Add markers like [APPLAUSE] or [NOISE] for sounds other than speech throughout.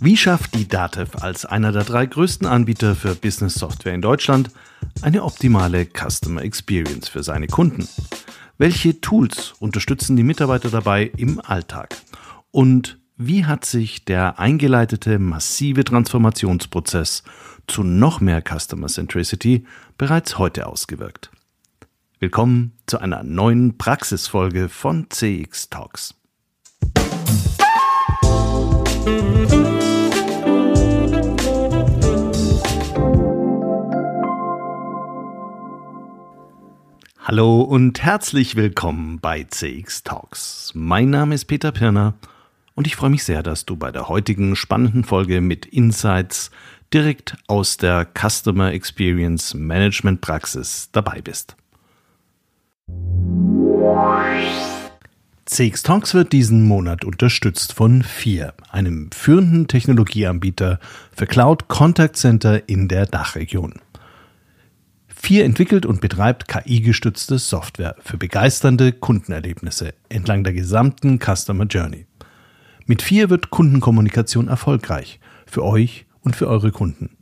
Wie schafft die DATEV als einer der drei größten Anbieter für Business Software in Deutschland eine optimale Customer Experience für seine Kunden? Welche Tools unterstützen die Mitarbeiter dabei im Alltag? Und wie hat sich der eingeleitete massive Transformationsprozess zu noch mehr Customer Centricity bereits heute ausgewirkt? Willkommen zu einer neuen Praxisfolge von CX Talks. Hallo und herzlich willkommen bei CX Talks. Mein Name ist Peter Pirner und ich freue mich sehr, dass du bei der heutigen spannenden Folge mit Insights direkt aus der Customer Experience Management Praxis dabei bist. CX Talks wird diesen Monat unterstützt von FIR, einem führenden Technologieanbieter für Cloud Contact Center in der Dachregion. Vier entwickelt und betreibt KI-gestützte Software für begeisternde Kundenerlebnisse entlang der gesamten Customer Journey. Mit vier wird Kundenkommunikation erfolgreich für euch und für eure Kunden.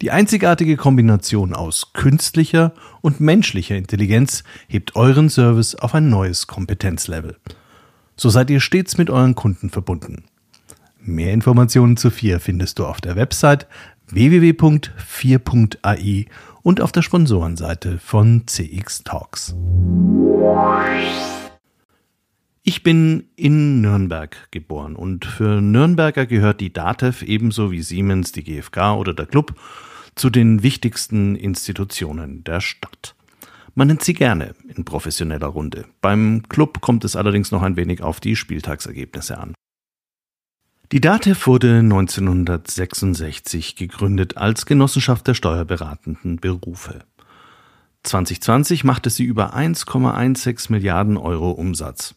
Die einzigartige Kombination aus künstlicher und menschlicher Intelligenz hebt euren Service auf ein neues Kompetenzlevel. So seid ihr stets mit euren Kunden verbunden. Mehr Informationen zu 4 findest du auf der Website www.4.ai und auf der Sponsorenseite von CX Talks. Ich bin in Nürnberg geboren und für Nürnberger gehört die DATEV ebenso wie Siemens, die GfK oder der Club zu den wichtigsten Institutionen der Stadt. Man nennt sie gerne in professioneller Runde. Beim Club kommt es allerdings noch ein wenig auf die Spieltagsergebnisse an. Die DATEV wurde 1966 gegründet als Genossenschaft der steuerberatenden Berufe. 2020 machte sie über 1,16 Milliarden Euro Umsatz.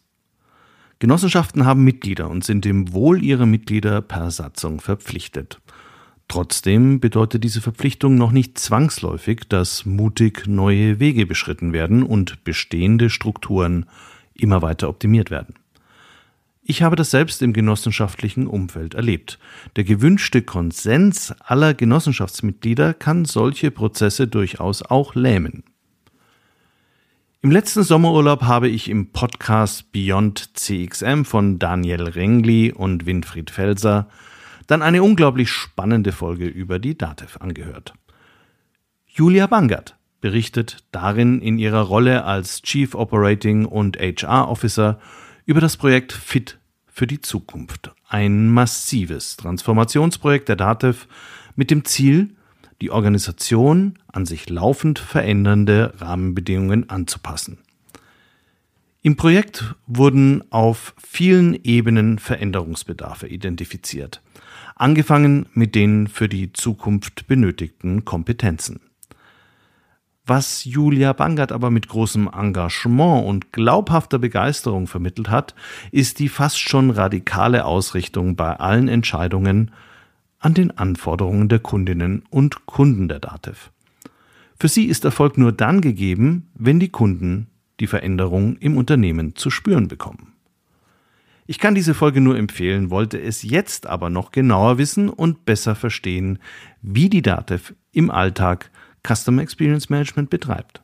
Genossenschaften haben Mitglieder und sind dem Wohl ihrer Mitglieder per Satzung verpflichtet. Trotzdem bedeutet diese Verpflichtung noch nicht zwangsläufig, dass mutig neue Wege beschritten werden und bestehende Strukturen immer weiter optimiert werden. Ich habe das selbst im genossenschaftlichen Umfeld erlebt. Der gewünschte Konsens aller Genossenschaftsmitglieder kann solche Prozesse durchaus auch lähmen. Im letzten Sommerurlaub habe ich im Podcast Beyond CXM von Daniel Rengli und Winfried Felser dann eine unglaublich spannende Folge über die DATEV angehört. Julia Bangert berichtet darin in ihrer Rolle als Chief Operating und HR Officer über das Projekt Fit für die Zukunft. Ein massives Transformationsprojekt der DATEV mit dem Ziel, die Organisation an sich laufend verändernde Rahmenbedingungen anzupassen. Im Projekt wurden auf vielen Ebenen Veränderungsbedarfe identifiziert, angefangen mit den für die Zukunft benötigten Kompetenzen. Was Julia Bangert aber mit großem Engagement und glaubhafter Begeisterung vermittelt hat, ist die fast schon radikale Ausrichtung bei allen Entscheidungen an den Anforderungen der Kundinnen und Kunden der DATEV. Für sie ist Erfolg nur dann gegeben, wenn die Kunden die Veränderung im Unternehmen zu spüren bekommen. Ich kann diese Folge nur empfehlen, wollte es jetzt aber noch genauer wissen und besser verstehen, wie die DATEV im Alltag Customer Experience Management betreibt.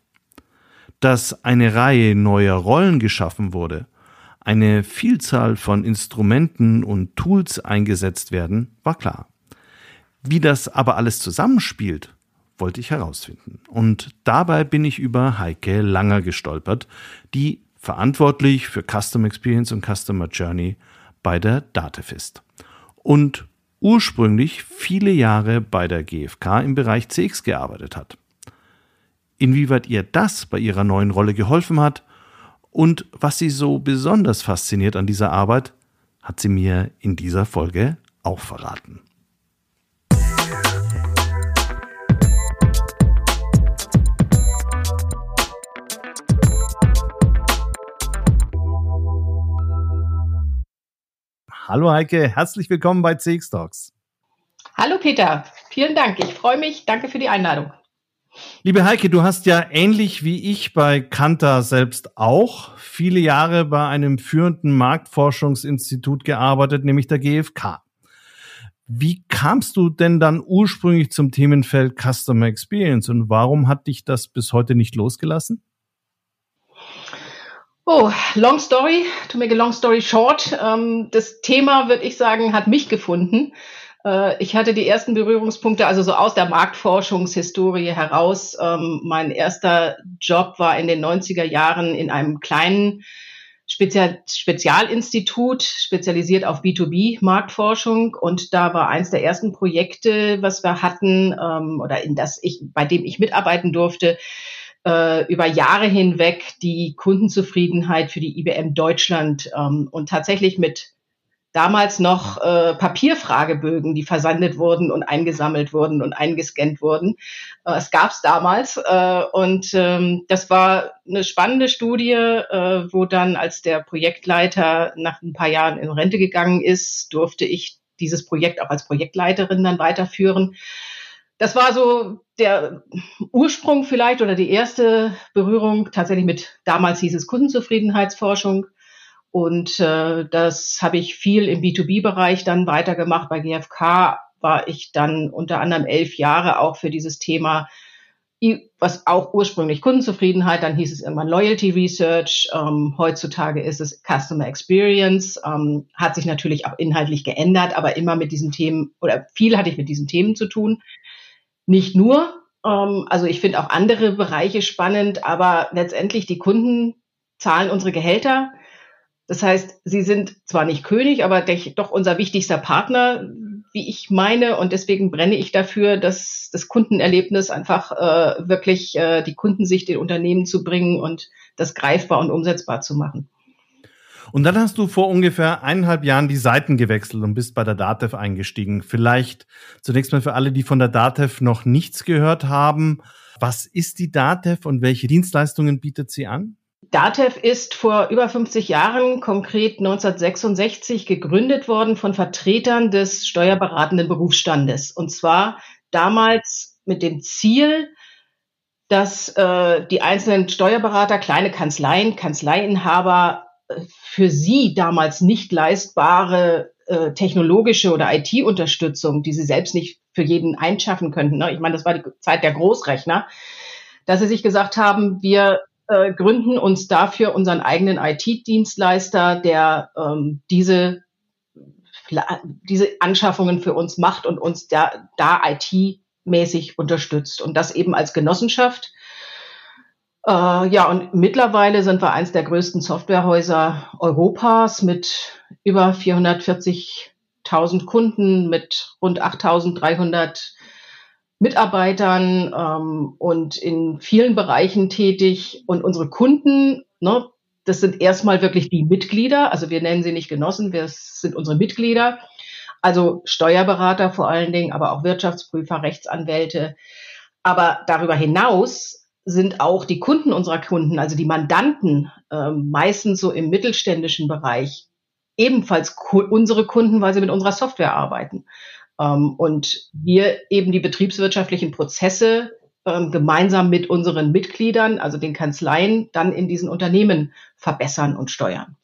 Dass eine Reihe neuer Rollen geschaffen wurde, eine Vielzahl von Instrumenten und Tools eingesetzt werden, war klar. Wie das aber alles zusammenspielt, wollte ich herausfinden. Und dabei bin ich über Heike Langer gestolpert, die verantwortlich für Customer Experience und Customer Journey bei der Datev ist. Und ursprünglich viele Jahre bei der GfK im Bereich CX gearbeitet hat. Inwieweit ihr das bei ihrer neuen Rolle geholfen hat und was sie so besonders fasziniert an dieser Arbeit, hat sie mir in dieser Folge auch verraten. Hallo Heike, herzlich willkommen bei CX Talks. Hallo Peter, vielen Dank. Ich freue mich. Danke für die Einladung. Liebe Heike, du hast ja ähnlich wie ich bei Kantar selbst auch viele Jahre bei einem führenden Marktforschungsinstitut gearbeitet, nämlich der GfK. Wie kamst du denn dann ursprünglich zum Themenfeld Customer Experience und warum hat dich das bis heute nicht losgelassen? Oh, long story, to make a long story short. Ähm, das Thema, würde ich sagen, hat mich gefunden. Äh, ich hatte die ersten Berührungspunkte, also so aus der Marktforschungshistorie heraus. Ähm, mein erster Job war in den 90er Jahren in einem kleinen Spezial Spezialinstitut, spezialisiert auf B2B-Marktforschung. Und da war eins der ersten Projekte, was wir hatten, ähm, oder in das ich, bei dem ich mitarbeiten durfte, äh, über Jahre hinweg die Kundenzufriedenheit für die IBM Deutschland ähm, und tatsächlich mit damals noch äh, Papierfragebögen, die versandet wurden und eingesammelt wurden und eingescannt wurden. Äh, es gab es damals äh, und ähm, das war eine spannende Studie, äh, wo dann, als der Projektleiter nach ein paar Jahren in Rente gegangen ist, durfte ich dieses Projekt auch als Projektleiterin dann weiterführen. Das war so der Ursprung vielleicht oder die erste Berührung tatsächlich mit, damals hieß es Kundenzufriedenheitsforschung. Und äh, das habe ich viel im B2B-Bereich dann weitergemacht. Bei GfK war ich dann unter anderem elf Jahre auch für dieses Thema, was auch ursprünglich Kundenzufriedenheit, dann hieß es immer Loyalty Research, ähm, heutzutage ist es Customer Experience, ähm, hat sich natürlich auch inhaltlich geändert, aber immer mit diesen Themen oder viel hatte ich mit diesen Themen zu tun. Nicht nur, ähm, also ich finde auch andere Bereiche spannend, aber letztendlich die Kunden zahlen unsere Gehälter das heißt, sie sind zwar nicht König, aber doch unser wichtigster Partner, wie ich meine. Und deswegen brenne ich dafür, dass das Kundenerlebnis einfach äh, wirklich äh, die Kundensicht in Unternehmen zu bringen und das greifbar und umsetzbar zu machen. Und dann hast du vor ungefähr eineinhalb Jahren die Seiten gewechselt und bist bei der DATEV eingestiegen. Vielleicht zunächst mal für alle, die von der DATEV noch nichts gehört haben. Was ist die DATEV und welche Dienstleistungen bietet sie an? DATEV ist vor über 50 Jahren, konkret 1966, gegründet worden von Vertretern des steuerberatenden Berufsstandes. Und zwar damals mit dem Ziel, dass äh, die einzelnen Steuerberater, kleine Kanzleien, Kanzleiinhaber für sie damals nicht leistbare äh, technologische oder IT-Unterstützung, die sie selbst nicht für jeden einschaffen könnten. Ne? Ich meine, das war die Zeit der Großrechner, dass sie sich gesagt haben, wir äh, gründen uns dafür unseren eigenen IT-Dienstleister, der ähm, diese, diese Anschaffungen für uns macht und uns da, da IT-mäßig unterstützt. Und das eben als Genossenschaft. Äh, ja, und mittlerweile sind wir eins der größten Softwarehäuser Europas mit über 440.000 Kunden, mit rund 8.300 Mitarbeitern ähm, und in vielen Bereichen tätig. Und unsere Kunden, ne, das sind erstmal wirklich die Mitglieder. Also wir nennen sie nicht Genossen, wir sind unsere Mitglieder. Also Steuerberater vor allen Dingen, aber auch Wirtschaftsprüfer, Rechtsanwälte. Aber darüber hinaus sind auch die Kunden unserer Kunden, also die Mandanten, äh, meistens so im mittelständischen Bereich, ebenfalls unsere Kunden, weil sie mit unserer Software arbeiten. Ähm, und wir eben die betriebswirtschaftlichen Prozesse ähm, gemeinsam mit unseren Mitgliedern, also den Kanzleien, dann in diesen Unternehmen verbessern und steuern.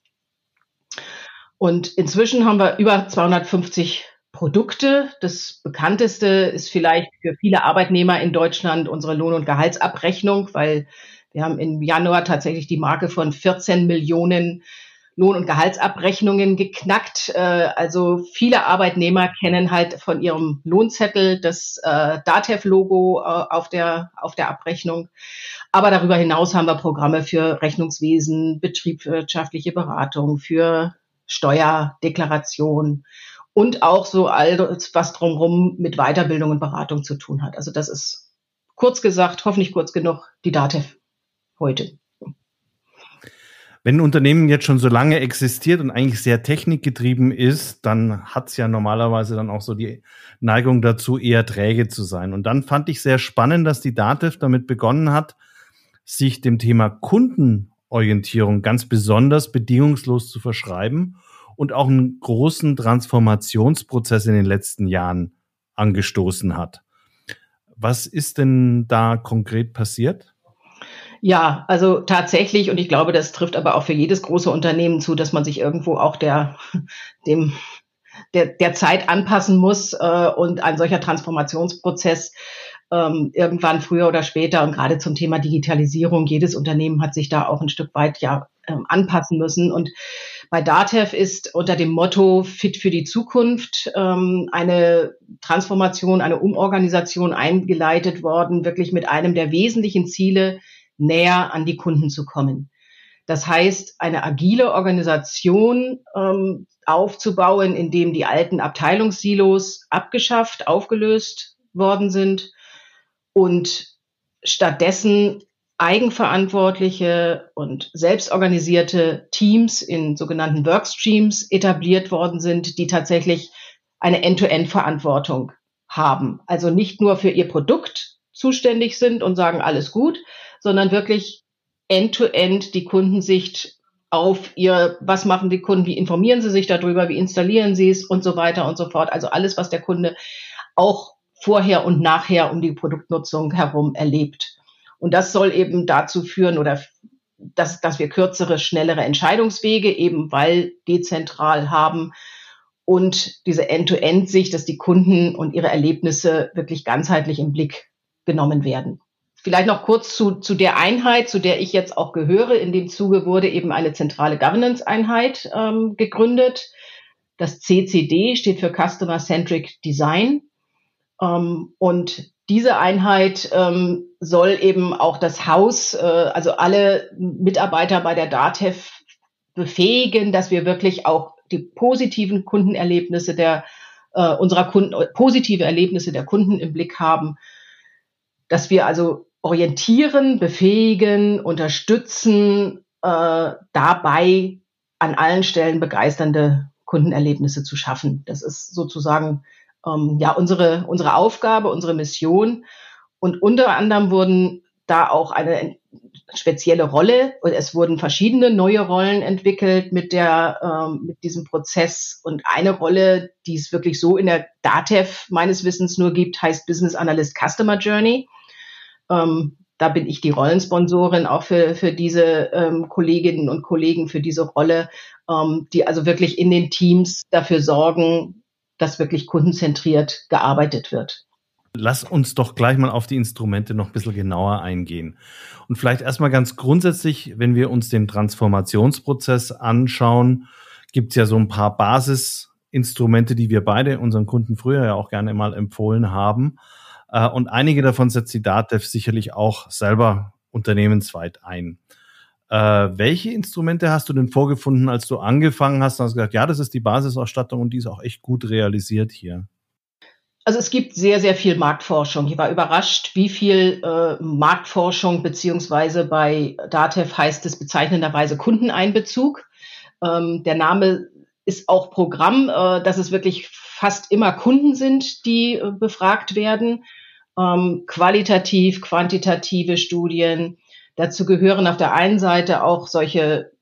Und inzwischen haben wir über 250 Produkte. Das bekannteste ist vielleicht für viele Arbeitnehmer in Deutschland unsere Lohn- und Gehaltsabrechnung, weil wir haben im Januar tatsächlich die Marke von 14 Millionen Lohn- und Gehaltsabrechnungen geknackt. Äh, also viele Arbeitnehmer kennen halt von ihrem Lohnzettel das äh, DATEV-Logo äh, auf, der, auf der Abrechnung. Aber darüber hinaus haben wir Programme für Rechnungswesen, betriebswirtschaftliche Beratung, für Steuerdeklaration und auch so all das, was drumherum mit Weiterbildung und Beratung zu tun hat. Also das ist kurz gesagt, hoffentlich kurz genug, die DATEV heute. Wenn ein Unternehmen jetzt schon so lange existiert und eigentlich sehr technikgetrieben ist, dann hat es ja normalerweise dann auch so die Neigung dazu, eher träge zu sein. Und dann fand ich sehr spannend, dass die Dativ damit begonnen hat, sich dem Thema Kundenorientierung ganz besonders bedingungslos zu verschreiben und auch einen großen Transformationsprozess in den letzten Jahren angestoßen hat. Was ist denn da konkret passiert? Ja, also tatsächlich, und ich glaube, das trifft aber auch für jedes große Unternehmen zu, dass man sich irgendwo auch der, dem, der, der Zeit anpassen muss äh, und ein solcher Transformationsprozess ähm, irgendwann früher oder später und gerade zum Thema Digitalisierung, jedes Unternehmen hat sich da auch ein Stück weit ja ähm, anpassen müssen. Und bei DATEV ist unter dem Motto Fit für die Zukunft ähm, eine Transformation, eine Umorganisation eingeleitet worden, wirklich mit einem der wesentlichen Ziele, näher an die Kunden zu kommen. Das heißt, eine agile Organisation ähm, aufzubauen, in dem die alten Abteilungssilos abgeschafft, aufgelöst worden sind und stattdessen eigenverantwortliche und selbstorganisierte Teams in sogenannten Workstreams etabliert worden sind, die tatsächlich eine End-to-End-Verantwortung haben. Also nicht nur für ihr Produkt zuständig sind und sagen alles gut, sondern wirklich End-to-End -end die Kundensicht auf ihr, was machen die Kunden, wie informieren sie sich darüber, wie installieren sie es und so weiter und so fort. Also alles, was der Kunde auch vorher und nachher um die Produktnutzung herum erlebt. Und das soll eben dazu führen oder dass, dass wir kürzere, schnellere Entscheidungswege eben weil dezentral haben und diese End-to-End-Sicht, dass die Kunden und ihre Erlebnisse wirklich ganzheitlich im Blick genommen werden. Vielleicht noch kurz zu, zu der Einheit, zu der ich jetzt auch gehöre. In dem Zuge wurde eben eine zentrale Governance-Einheit ähm, gegründet. Das CCD steht für Customer Centric Design. Ähm, und diese Einheit ähm, soll eben auch das Haus, äh, also alle Mitarbeiter bei der DATEV befähigen, dass wir wirklich auch die positiven Kundenerlebnisse der äh, unserer Kunden, positive Erlebnisse der Kunden im Blick haben, dass wir also orientieren, befähigen, unterstützen, äh, dabei an allen Stellen begeisternde Kundenerlebnisse zu schaffen. Das ist sozusagen ähm, ja unsere, unsere Aufgabe, unsere Mission. Und unter anderem wurden da auch eine spezielle Rolle und es wurden verschiedene neue Rollen entwickelt mit der ähm, mit diesem Prozess und eine Rolle, die es wirklich so in der DATEV meines Wissens nur gibt, heißt Business Analyst Customer Journey. Ähm, da bin ich die Rollensponsorin auch für, für diese ähm, Kolleginnen und Kollegen für diese Rolle, ähm, die also wirklich in den Teams dafür sorgen, dass wirklich kundenzentriert gearbeitet wird. Lass uns doch gleich mal auf die Instrumente noch ein bisschen genauer eingehen. Und vielleicht erstmal ganz grundsätzlich, wenn wir uns den Transformationsprozess anschauen, gibt es ja so ein paar Basisinstrumente, die wir beide unseren Kunden früher ja auch gerne mal empfohlen haben. Äh, und einige davon setzt die DATEV sicherlich auch selber unternehmensweit ein. Äh, welche Instrumente hast du denn vorgefunden, als du angefangen hast und hast gesagt, ja, das ist die Basisausstattung und die ist auch echt gut realisiert hier? Also es gibt sehr, sehr viel Marktforschung. Ich war überrascht, wie viel äh, Marktforschung beziehungsweise bei DATEV heißt es bezeichnenderweise Kundeneinbezug. Ähm, der Name ist auch Programm, äh, dass es wirklich fast immer Kunden sind, die äh, befragt werden. Ähm, qualitativ, quantitative Studien, Dazu gehören auf der einen Seite auch solche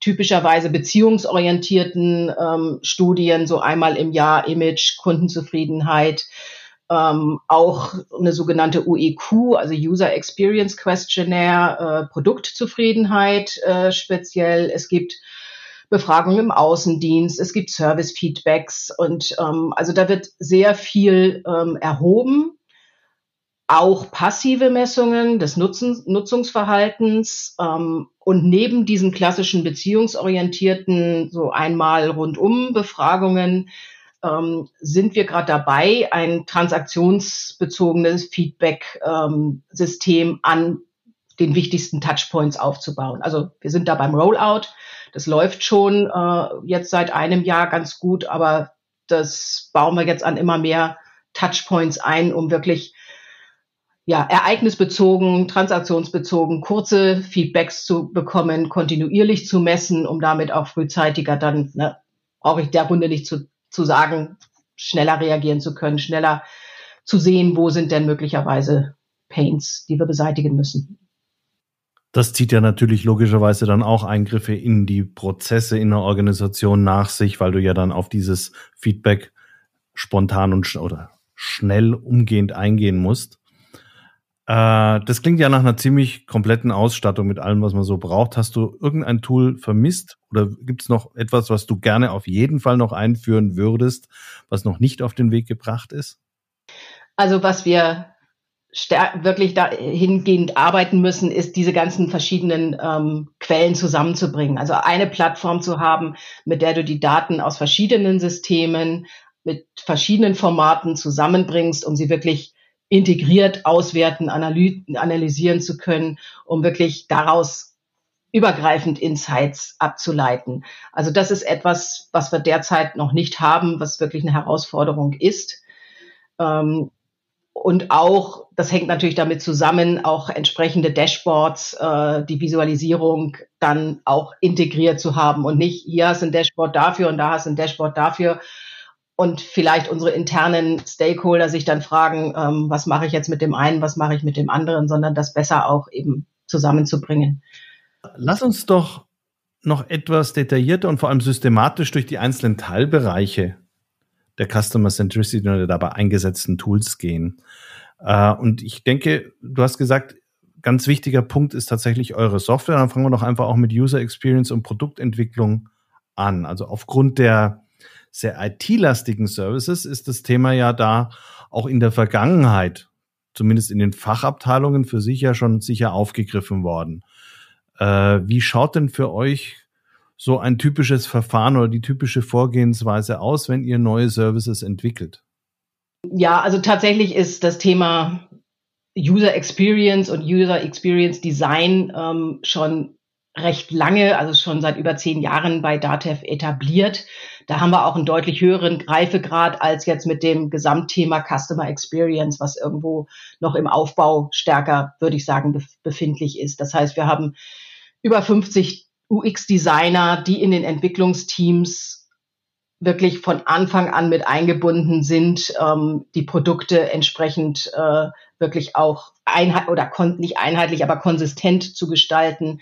typischerweise beziehungsorientierten ähm, Studien, so einmal im Jahr Image, Kundenzufriedenheit, ähm, auch eine sogenannte UEQ, also User Experience Questionnaire, äh, Produktzufriedenheit äh, speziell. Es gibt Befragungen im Außendienst, es gibt Service-Feedbacks und ähm, also da wird sehr viel ähm, erhoben auch passive Messungen des Nutzen, Nutzungsverhaltens ähm, und neben diesen klassischen beziehungsorientierten so einmal rundum Befragungen ähm, sind wir gerade dabei, ein transaktionsbezogenes Feedback-System ähm, an den wichtigsten Touchpoints aufzubauen. Also wir sind da beim Rollout. Das läuft schon äh, jetzt seit einem Jahr ganz gut, aber das bauen wir jetzt an immer mehr Touchpoints ein, um wirklich ja, ereignisbezogen, transaktionsbezogen kurze Feedbacks zu bekommen, kontinuierlich zu messen, um damit auch frühzeitiger dann, ne, brauche ich der Runde nicht zu, zu sagen, schneller reagieren zu können, schneller zu sehen, wo sind denn möglicherweise Pains, die wir beseitigen müssen. Das zieht ja natürlich logischerweise dann auch Eingriffe in die Prozesse in der Organisation nach sich, weil du ja dann auf dieses Feedback spontan und oder schnell umgehend eingehen musst. Äh, das klingt ja nach einer ziemlich kompletten Ausstattung mit allem, was man so braucht. Hast du irgendein Tool vermisst oder gibt es noch etwas, was du gerne auf jeden Fall noch einführen würdest, was noch nicht auf den Weg gebracht ist? Also was wir wirklich dahingehend arbeiten müssen, ist diese ganzen verschiedenen ähm, Quellen zusammenzubringen. Also eine Plattform zu haben, mit der du die Daten aus verschiedenen Systemen mit verschiedenen Formaten zusammenbringst, um sie wirklich integriert auswerten, analysieren zu können, um wirklich daraus übergreifend Insights abzuleiten. Also das ist etwas, was wir derzeit noch nicht haben, was wirklich eine Herausforderung ist. Ähm, und auch, das hängt natürlich damit zusammen, auch entsprechende Dashboards, äh, die Visualisierung dann auch integriert zu haben und nicht, hier hast ein Dashboard dafür und da hast ein Dashboard dafür. Und vielleicht unsere internen Stakeholder sich dann fragen, ähm, was mache ich jetzt mit dem einen, was mache ich mit dem anderen, sondern das besser auch eben zusammenzubringen. Lass uns doch noch etwas detaillierter und vor allem systematisch durch die einzelnen Teilbereiche der Customer Centricity oder dabei eingesetzten Tools gehen. Äh, und ich denke, du hast gesagt, ganz wichtiger Punkt ist tatsächlich eure Software. Dann fangen wir doch einfach auch mit User Experience und Produktentwicklung an. Also aufgrund der sehr IT-lastigen Services ist das Thema ja da auch in der Vergangenheit, zumindest in den Fachabteilungen, für sich ja schon sicher aufgegriffen worden. Äh, wie schaut denn für euch so ein typisches Verfahren oder die typische Vorgehensweise aus, wenn ihr neue Services entwickelt? Ja, also tatsächlich ist das Thema User Experience und User Experience Design ähm, schon recht lange, also schon seit über zehn Jahren bei Datev etabliert. Da haben wir auch einen deutlich höheren Reifegrad als jetzt mit dem Gesamtthema Customer Experience, was irgendwo noch im Aufbau stärker, würde ich sagen, befindlich ist. Das heißt, wir haben über 50 UX-Designer, die in den Entwicklungsteams wirklich von Anfang an mit eingebunden sind, ähm, die Produkte entsprechend äh, wirklich auch einheit oder nicht einheitlich, aber konsistent zu gestalten.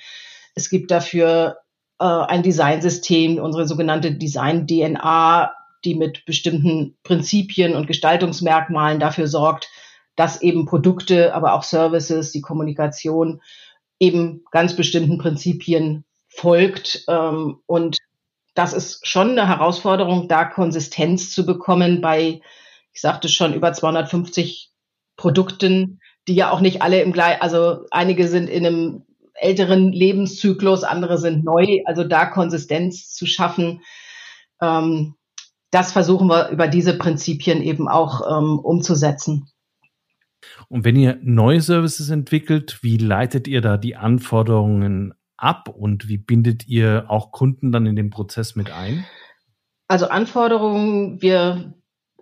Es gibt dafür äh, ein Designsystem, unsere sogenannte Design-DNA, die mit bestimmten Prinzipien und Gestaltungsmerkmalen dafür sorgt, dass eben Produkte, aber auch Services, die Kommunikation eben ganz bestimmten Prinzipien folgt. Ähm, und das ist schon eine Herausforderung, da Konsistenz zu bekommen bei, ich sagte schon, über 250 Produkten, die ja auch nicht alle im gleichen, also einige sind in einem älteren Lebenszyklus, andere sind neu, also da Konsistenz zu schaffen. Ähm, das versuchen wir über diese Prinzipien eben auch ähm, umzusetzen. Und wenn ihr neue Services entwickelt, wie leitet ihr da die Anforderungen ab und wie bindet ihr auch Kunden dann in den Prozess mit ein? Also Anforderungen, wir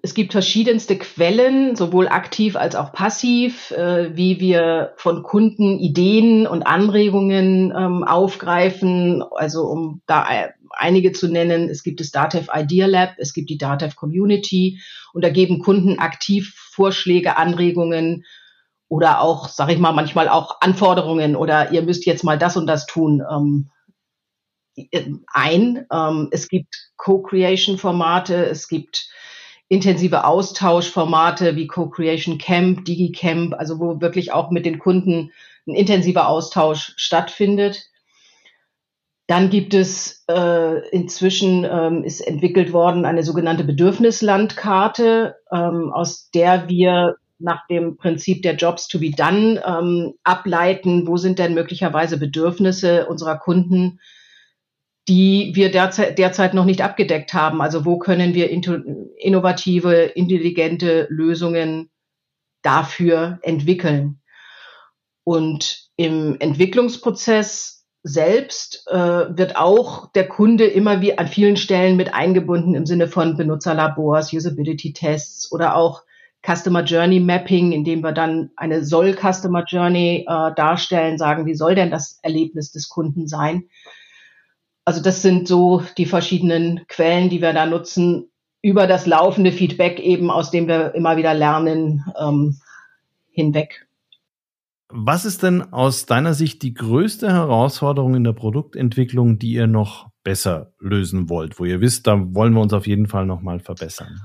es gibt verschiedenste Quellen, sowohl aktiv als auch passiv, äh, wie wir von Kunden Ideen und Anregungen ähm, aufgreifen. Also um da einige zu nennen, es gibt das Datev Idea Lab, es gibt die Datev Community und da geben Kunden aktiv Vorschläge, Anregungen oder auch, sage ich mal, manchmal auch Anforderungen oder ihr müsst jetzt mal das und das tun ähm, ein. Ähm, es gibt Co-Creation-Formate, es gibt intensive Austauschformate wie Co-Creation Camp, DigiCamp, also wo wirklich auch mit den Kunden ein intensiver Austausch stattfindet. Dann gibt es äh, inzwischen ähm, ist entwickelt worden eine sogenannte Bedürfnislandkarte, ähm, aus der wir nach dem Prinzip der Jobs to be done ähm, ableiten, wo sind denn möglicherweise Bedürfnisse unserer Kunden, die wir derzeit, derzeit noch nicht abgedeckt haben. Also wo können wir innovative, intelligente Lösungen dafür entwickeln? Und im Entwicklungsprozess selbst äh, wird auch der Kunde immer wie an vielen Stellen mit eingebunden im Sinne von Benutzerlabors, Usability-Tests oder auch Customer Journey Mapping, indem wir dann eine soll Customer Journey äh, darstellen, sagen, wie soll denn das Erlebnis des Kunden sein? Also das sind so die verschiedenen Quellen, die wir da nutzen, über das laufende Feedback eben, aus dem wir immer wieder lernen, ähm, hinweg. Was ist denn aus deiner Sicht die größte Herausforderung in der Produktentwicklung, die ihr noch besser lösen wollt, wo ihr wisst, da wollen wir uns auf jeden Fall noch mal verbessern?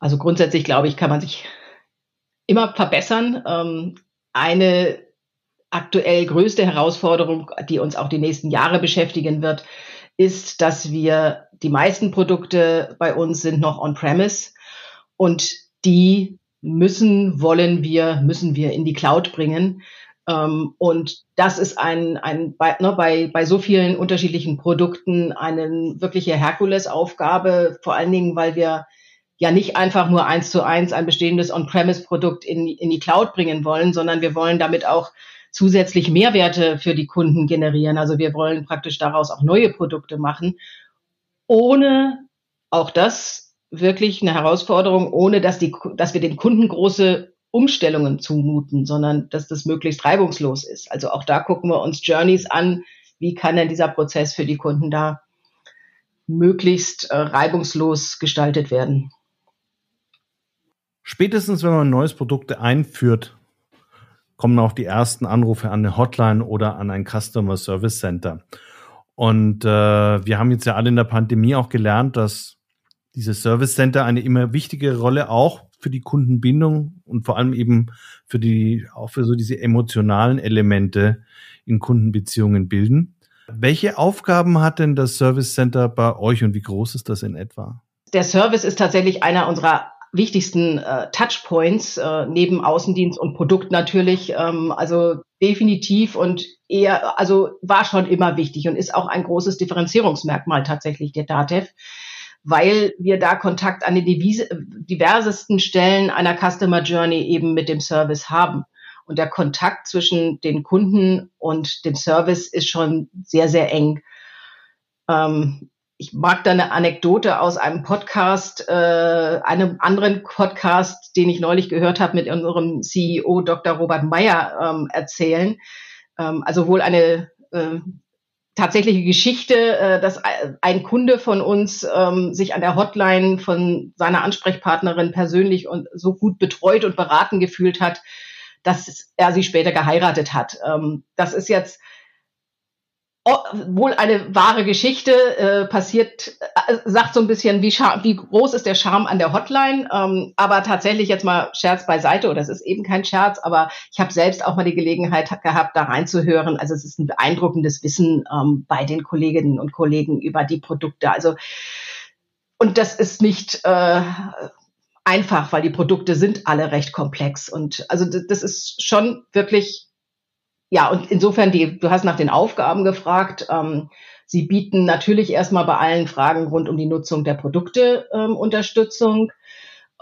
Also grundsätzlich glaube ich, kann man sich immer verbessern. Ähm, eine aktuell größte Herausforderung, die uns auch die nächsten Jahre beschäftigen wird, ist, dass wir die meisten Produkte bei uns sind noch on-premise und die müssen, wollen wir, müssen wir in die Cloud bringen. Ähm, und das ist ein, ein bei, ne, bei, bei so vielen unterschiedlichen Produkten eine wirkliche Herkulesaufgabe, vor allen Dingen, weil wir ja nicht einfach nur eins zu eins ein bestehendes On-Premise-Produkt in, in die Cloud bringen wollen, sondern wir wollen damit auch zusätzlich Mehrwerte für die Kunden generieren. Also wir wollen praktisch daraus auch neue Produkte machen, ohne auch das wirklich eine Herausforderung, ohne dass die, dass wir den Kunden große Umstellungen zumuten, sondern dass das möglichst reibungslos ist. Also auch da gucken wir uns Journeys an. Wie kann denn dieser Prozess für die Kunden da möglichst äh, reibungslos gestaltet werden? Spätestens, wenn man neues Produkt einführt, kommen auch die ersten Anrufe an eine Hotline oder an ein Customer Service Center. Und äh, wir haben jetzt ja alle in der Pandemie auch gelernt, dass diese Service Center eine immer wichtige Rolle auch für die Kundenbindung und vor allem eben für die, auch für so diese emotionalen Elemente in Kundenbeziehungen bilden. Welche Aufgaben hat denn das Service Center bei euch und wie groß ist das in etwa? Der Service ist tatsächlich einer unserer wichtigsten äh, Touchpoints äh, neben Außendienst und Produkt natürlich. Ähm, also definitiv und eher, also war schon immer wichtig und ist auch ein großes Differenzierungsmerkmal tatsächlich der DATEV, weil wir da Kontakt an den diversesten Stellen einer Customer Journey eben mit dem Service haben. Und der Kontakt zwischen den Kunden und dem Service ist schon sehr, sehr eng. Ähm, ich mag da eine Anekdote aus einem Podcast, äh, einem anderen Podcast, den ich neulich gehört habe mit unserem CEO Dr. Robert Meyer ähm, erzählen. Ähm, also wohl eine äh, tatsächliche Geschichte, äh, dass ein Kunde von uns ähm, sich an der Hotline von seiner Ansprechpartnerin persönlich und so gut betreut und beraten gefühlt hat, dass er sie später geheiratet hat. Ähm, das ist jetzt wohl eine wahre Geschichte äh, passiert, äh, sagt so ein bisschen, wie, wie groß ist der Charme an der Hotline. Ähm, aber tatsächlich jetzt mal Scherz beiseite, oder es ist eben kein Scherz, aber ich habe selbst auch mal die Gelegenheit gehabt, da reinzuhören. Also es ist ein beeindruckendes Wissen ähm, bei den Kolleginnen und Kollegen über die Produkte. Also und das ist nicht äh, einfach, weil die Produkte sind alle recht komplex. Und also das ist schon wirklich ja, und insofern, die, du hast nach den Aufgaben gefragt. Ähm, sie bieten natürlich erstmal bei allen Fragen rund um die Nutzung der Produkte ähm, Unterstützung.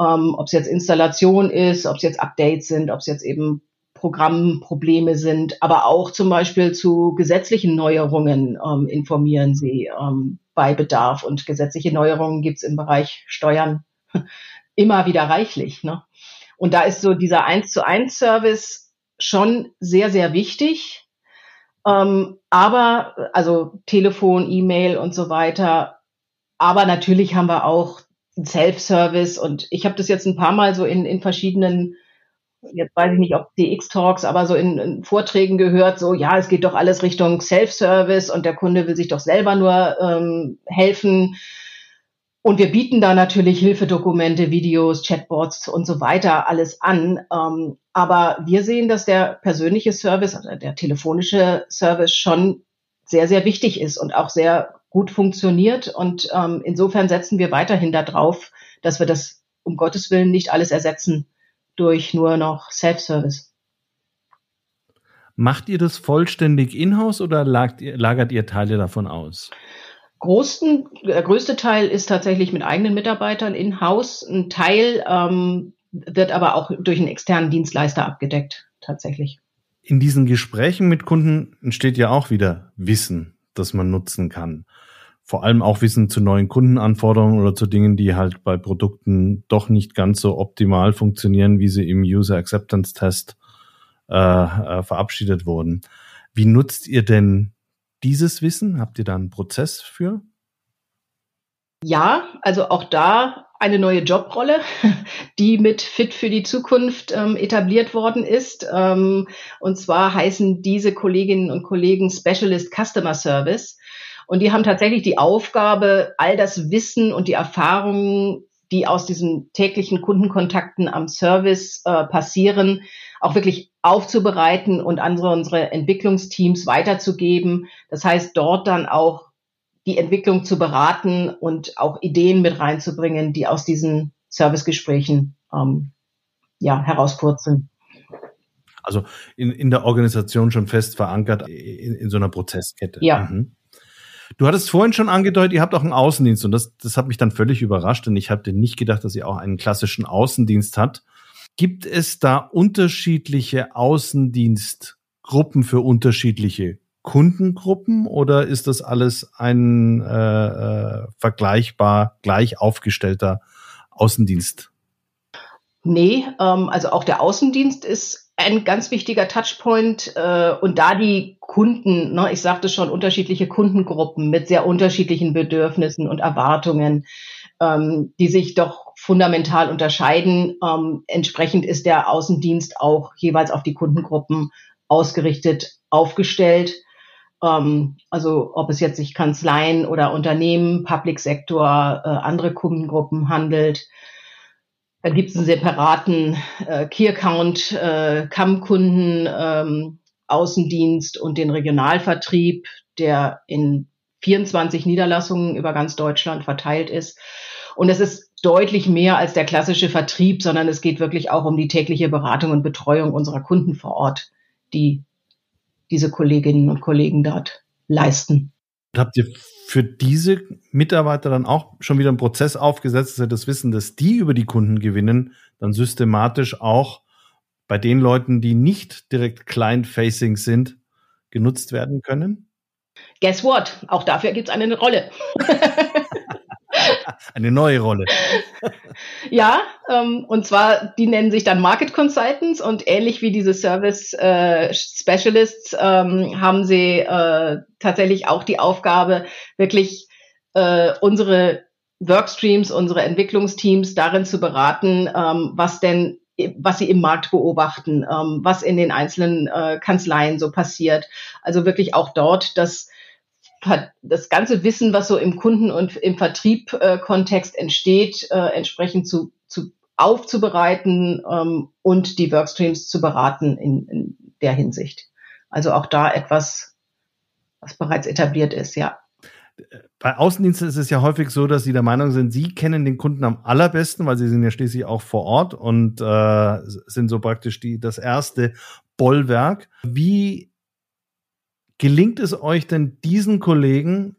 Ähm, ob es jetzt Installation ist, ob es jetzt Updates sind, ob es jetzt eben Programmprobleme sind, aber auch zum Beispiel zu gesetzlichen Neuerungen ähm, informieren sie ähm, bei Bedarf. Und gesetzliche Neuerungen gibt es im Bereich Steuern [LAUGHS] immer wieder reichlich. Ne? Und da ist so dieser eins zu eins Service schon sehr, sehr wichtig. Ähm, aber, also Telefon, E-Mail und so weiter. Aber natürlich haben wir auch Self-Service und ich habe das jetzt ein paar Mal so in, in verschiedenen, jetzt weiß ich nicht, ob DX-Talks, aber so in, in, Vorträgen gehört, so ja, es geht doch alles Richtung Self-Service und der Kunde will sich doch selber nur ähm, helfen. Und wir bieten da natürlich Hilfedokumente, Videos, Chatbots und so weiter alles an. Ähm, aber wir sehen, dass der persönliche Service, also der telefonische Service schon sehr, sehr wichtig ist und auch sehr gut funktioniert. Und ähm, insofern setzen wir weiterhin darauf, dass wir das um Gottes Willen nicht alles ersetzen durch nur noch Self-Service. Macht ihr das vollständig in-house oder lagert ihr Teile davon aus? Großen, der größte Teil ist tatsächlich mit eigenen Mitarbeitern in-house. Ein Teil ähm, wird aber auch durch einen externen Dienstleister abgedeckt, tatsächlich. In diesen Gesprächen mit Kunden entsteht ja auch wieder Wissen, das man nutzen kann. Vor allem auch Wissen zu neuen Kundenanforderungen oder zu Dingen, die halt bei Produkten doch nicht ganz so optimal funktionieren, wie sie im User Acceptance Test äh, äh, verabschiedet wurden. Wie nutzt ihr denn dieses Wissen? Habt ihr da einen Prozess für? Ja, also auch da eine neue Jobrolle, [LAUGHS] die mit Fit für die Zukunft ähm, etabliert worden ist. Ähm, und zwar heißen diese Kolleginnen und Kollegen Specialist Customer Service. Und die haben tatsächlich die Aufgabe, all das Wissen und die Erfahrungen, die aus diesen täglichen Kundenkontakten am Service äh, passieren, auch wirklich aufzubereiten und an unsere Entwicklungsteams weiterzugeben. Das heißt, dort dann auch die Entwicklung zu beraten und auch Ideen mit reinzubringen, die aus diesen Servicegesprächen ähm, ja, herauspurzeln. Also in, in der Organisation schon fest verankert in, in so einer Prozesskette. Ja. Mhm. Du hattest vorhin schon angedeutet, ihr habt auch einen Außendienst und das, das hat mich dann völlig überrascht, denn ich hatte nicht gedacht, dass ihr auch einen klassischen Außendienst habt. Gibt es da unterschiedliche Außendienstgruppen für unterschiedliche Kundengruppen oder ist das alles ein äh, äh, vergleichbar gleich aufgestellter Außendienst? Nee, ähm, also auch der Außendienst ist ein ganz wichtiger Touchpoint äh, und da die Kunden, ne, ich sagte schon, unterschiedliche Kundengruppen mit sehr unterschiedlichen Bedürfnissen und Erwartungen, ähm, die sich doch fundamental unterscheiden. Ähm, entsprechend ist der Außendienst auch jeweils auf die Kundengruppen ausgerichtet, aufgestellt. Ähm, also ob es jetzt sich Kanzleien oder Unternehmen, Public Sektor, äh, andere Kundengruppen handelt. Da gibt es einen separaten äh, Key Account, äh, CAM-Kunden, ähm, Außendienst und den Regionalvertrieb, der in 24 Niederlassungen über ganz Deutschland verteilt ist. Und es ist deutlich mehr als der klassische Vertrieb, sondern es geht wirklich auch um die tägliche Beratung und Betreuung unserer Kunden vor Ort, die diese Kolleginnen und Kollegen dort leisten. Habt ihr für diese Mitarbeiter dann auch schon wieder einen Prozess aufgesetzt, dass sie das Wissen, dass die über die Kunden gewinnen, dann systematisch auch bei den Leuten, die nicht direkt client-facing sind, genutzt werden können? Guess what? Auch dafür gibt es eine Rolle. [LAUGHS] [LAUGHS] Eine neue Rolle. [LAUGHS] ja, ähm, und zwar, die nennen sich dann Market Consultants und ähnlich wie diese Service äh, Specialists ähm, haben sie äh, tatsächlich auch die Aufgabe, wirklich äh, unsere Workstreams, unsere Entwicklungsteams darin zu beraten, ähm, was denn was sie im Markt beobachten, ähm, was in den einzelnen äh, Kanzleien so passiert. Also wirklich auch dort das das ganze Wissen, was so im Kunden- und im Vertrieb-Kontext entsteht, äh, entsprechend zu, zu aufzubereiten ähm, und die Workstreams zu beraten in, in der Hinsicht. Also auch da etwas, was bereits etabliert ist, ja. Bei Außendiensten ist es ja häufig so, dass Sie der Meinung sind, Sie kennen den Kunden am allerbesten, weil Sie sind ja schließlich auch vor Ort und äh, sind so praktisch die, das erste Bollwerk. Wie Gelingt es euch denn diesen Kollegen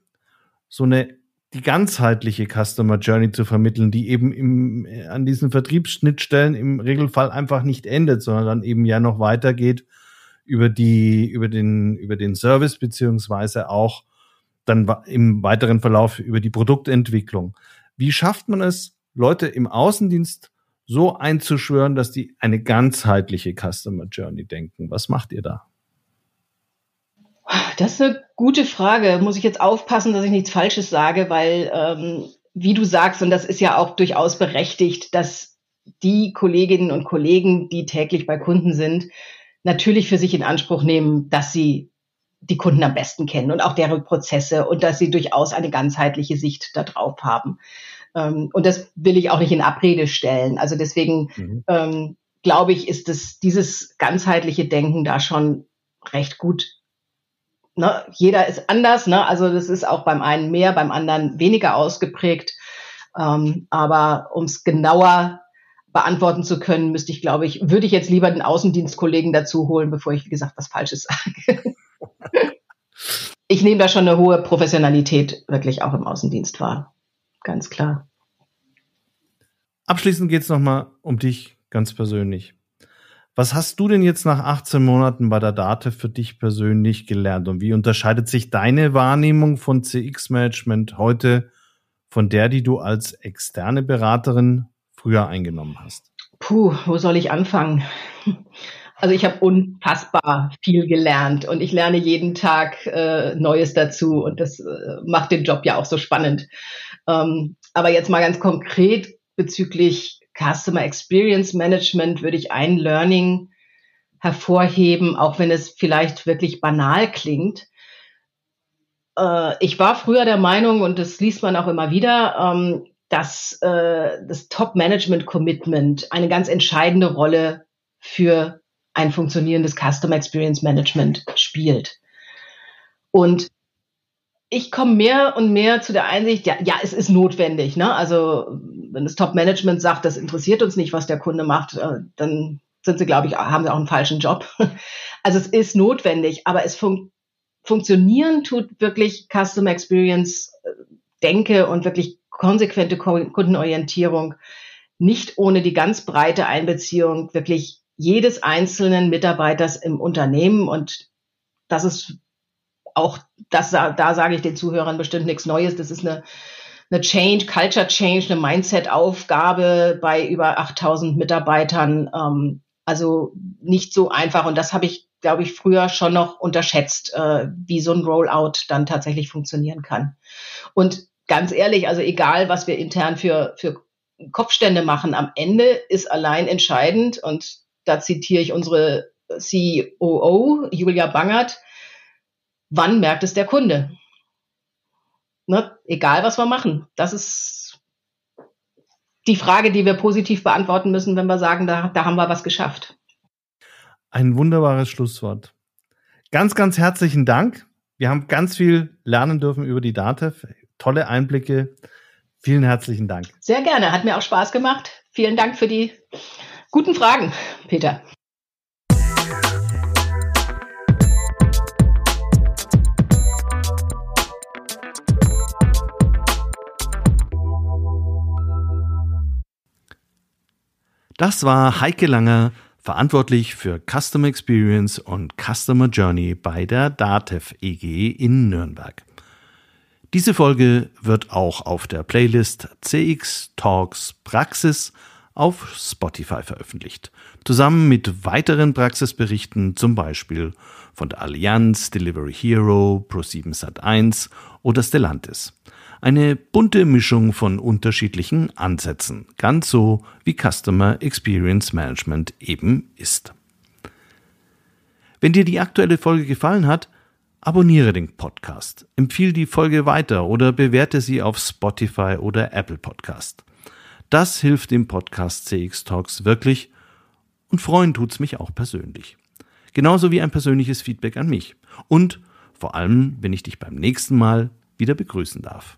so eine die ganzheitliche Customer Journey zu vermitteln, die eben im, an diesen Vertriebsschnittstellen im Regelfall einfach nicht endet, sondern dann eben ja noch weitergeht über die, über den, über den Service beziehungsweise auch dann im weiteren Verlauf über die Produktentwicklung. Wie schafft man es, Leute im Außendienst so einzuschwören, dass die eine ganzheitliche Customer Journey denken? Was macht ihr da? Das ist eine gute Frage. Muss ich jetzt aufpassen, dass ich nichts Falsches sage, weil, ähm, wie du sagst, und das ist ja auch durchaus berechtigt, dass die Kolleginnen und Kollegen, die täglich bei Kunden sind, natürlich für sich in Anspruch nehmen, dass sie die Kunden am besten kennen und auch deren Prozesse und dass sie durchaus eine ganzheitliche Sicht darauf haben. Ähm, und das will ich auch nicht in Abrede stellen. Also deswegen mhm. ähm, glaube ich, ist es dieses ganzheitliche Denken da schon recht gut ne, jeder ist anders, ne? Also das ist auch beim einen mehr, beim anderen weniger ausgeprägt. Ähm, aber um es genauer beantworten zu können, müsste ich, glaube ich, würde ich jetzt lieber den Außendienstkollegen dazu holen, bevor ich, wie gesagt, was Falsches sage. ich nehme da schon eine hohe Professionalität wirklich auch im Außendienst wahr. Ganz klar. Abschließend geht es nochmal um dich ganz persönlich. Was hast du denn jetzt nach 18 Monaten bei der Date für dich persönlich gelernt und wie unterscheidet sich deine Wahrnehmung von CX-Management heute von der, die du als externe Beraterin früher eingenommen hast? Puh, wo soll ich anfangen? Also ich habe unfassbar viel gelernt und ich lerne jeden Tag äh, Neues dazu und das äh, macht den Job ja auch so spannend. Ähm, aber jetzt mal ganz konkret bezüglich Customer Experience Management würde ich ein Learning hervorheben, auch wenn es vielleicht wirklich banal klingt. Äh, ich war früher der Meinung, und das liest man auch immer wieder, ähm, dass äh, das Top-Management-Commitment eine ganz entscheidende Rolle für ein funktionierendes Customer Experience Management spielt. Und ich komme mehr und mehr zu der Einsicht, ja, ja, es ist notwendig. Ne? Also wenn das Top-Management sagt, das interessiert uns nicht, was der Kunde macht, äh, dann sind sie, glaube ich, haben sie auch einen falschen Job. [LAUGHS] Also es ist notwendig, aber es fun funktionieren tut wirklich Customer Experience äh, Denke und wirklich konsequente Kundenorientierung nicht ohne die ganz breite Einbeziehung wirklich jedes einzelnen Mitarbeiters im Unternehmen. Und das ist auch, das, da sage ich den Zuhörern bestimmt nichts Neues. Das ist eine, eine Change, Culture Change, eine Mindset-Aufgabe bei über 8000 Mitarbeitern. Ähm, also nicht so einfach. Und das habe ich, glaube ich, früher schon noch unterschätzt, äh, wie so ein Rollout dann tatsächlich funktionieren kann. Und ganz ehrlich, also egal, was wir intern für, für Kopfstände machen, am Ende ist allein entscheidend, und da zitiere ich unsere COO, Julia Bangert, wann merkt es der Kunde? Ne? Egal, was wir machen. Das ist die Frage, die wir positiv beantworten müssen, wenn wir sagen, da, da haben wir was geschafft. Ein wunderbares Schlusswort. Ganz, ganz herzlichen Dank. Wir haben ganz viel lernen dürfen über die DATEV. Tolle Einblicke. Vielen herzlichen Dank. Sehr gerne. Hat mir auch Spaß gemacht. Vielen Dank für die guten Fragen, Peter. Das war Heike Langer, verantwortlich für Customer Experience und Customer Journey bei der DATEV EG in Nürnberg. Diese Folge wird auch auf der Playlist CX Talks Praxis auf Spotify veröffentlicht, zusammen mit weiteren Praxisberichten, zum Beispiel von der Allianz, Delivery Hero, Pro7 Sat1 oder Stellantis. Eine bunte Mischung von unterschiedlichen Ansätzen, ganz so wie Customer Experience Management eben ist. Wenn dir die aktuelle Folge gefallen hat, abonniere den Podcast, empfehle die Folge weiter oder bewerte sie auf Spotify oder Apple Podcast. Das hilft dem Podcast CX Talks wirklich und freuen tut's mich auch persönlich. Genauso wie ein persönliches Feedback an mich. Und vor allem, wenn ich dich beim nächsten Mal wieder begrüßen darf.